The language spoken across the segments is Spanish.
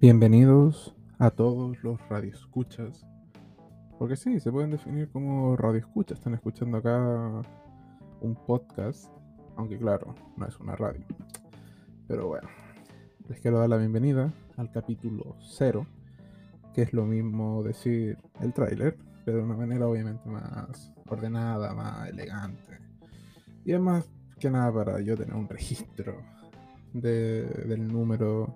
Bienvenidos a todos los radioescuchas. Porque sí, se pueden definir como radioescuchas. Están escuchando acá un podcast. Aunque claro, no es una radio. Pero bueno, les quiero dar la bienvenida al capítulo 0. Que es lo mismo decir el tráiler. Pero de una manera obviamente más ordenada, más elegante. Y es más que nada para yo tener un registro del número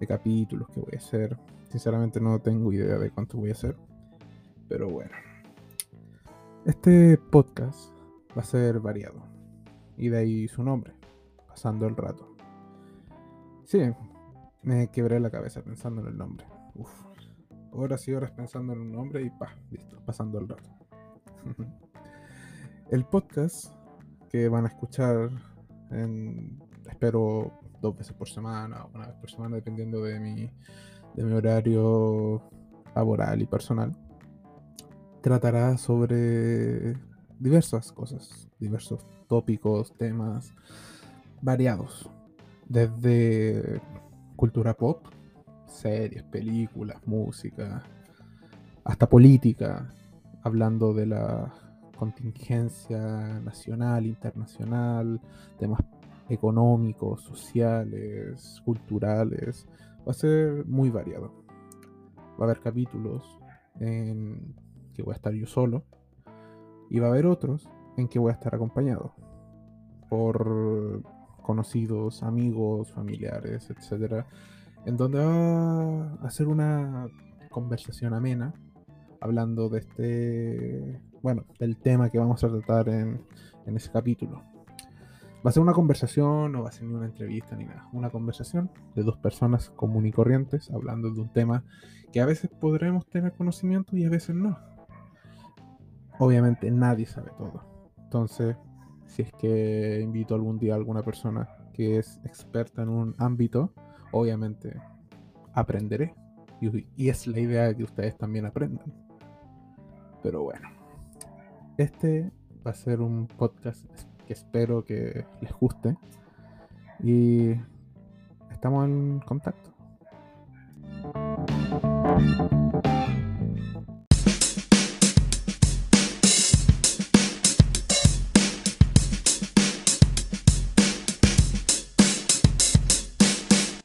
de capítulos que voy a hacer. Sinceramente no tengo idea de cuánto voy a hacer. Pero bueno. Este podcast va a ser variado. Y de ahí su nombre. Pasando el rato. Sí, me quebré la cabeza pensando en el nombre. Uf. Horas y horas pensando en un nombre y pa, listo, pasando el rato. el podcast que van a escuchar espero dos veces por semana o una vez por semana, dependiendo de mi, de mi horario laboral y personal, tratará sobre diversas cosas, diversos tópicos, temas variados, desde cultura pop, series, películas, música, hasta política, hablando de la contingencia nacional, internacional, temas económicos, sociales, culturales. Va a ser muy variado. Va a haber capítulos en que voy a estar yo solo y va a haber otros en que voy a estar acompañado por conocidos, amigos, familiares, etcétera, en donde va a ser una conversación amena hablando de este, bueno, del tema que vamos a tratar en, en ese capítulo. Va a ser una conversación, no va a ser ni una entrevista ni nada. Una conversación de dos personas comunes y corrientes hablando de un tema que a veces podremos tener conocimiento y a veces no. Obviamente nadie sabe todo. Entonces, si es que invito algún día a alguna persona que es experta en un ámbito, obviamente aprenderé. Y, es la idea de que ustedes también aprendan. Pero bueno, este va a ser un podcast espero que les guste. Y estamos en contacto.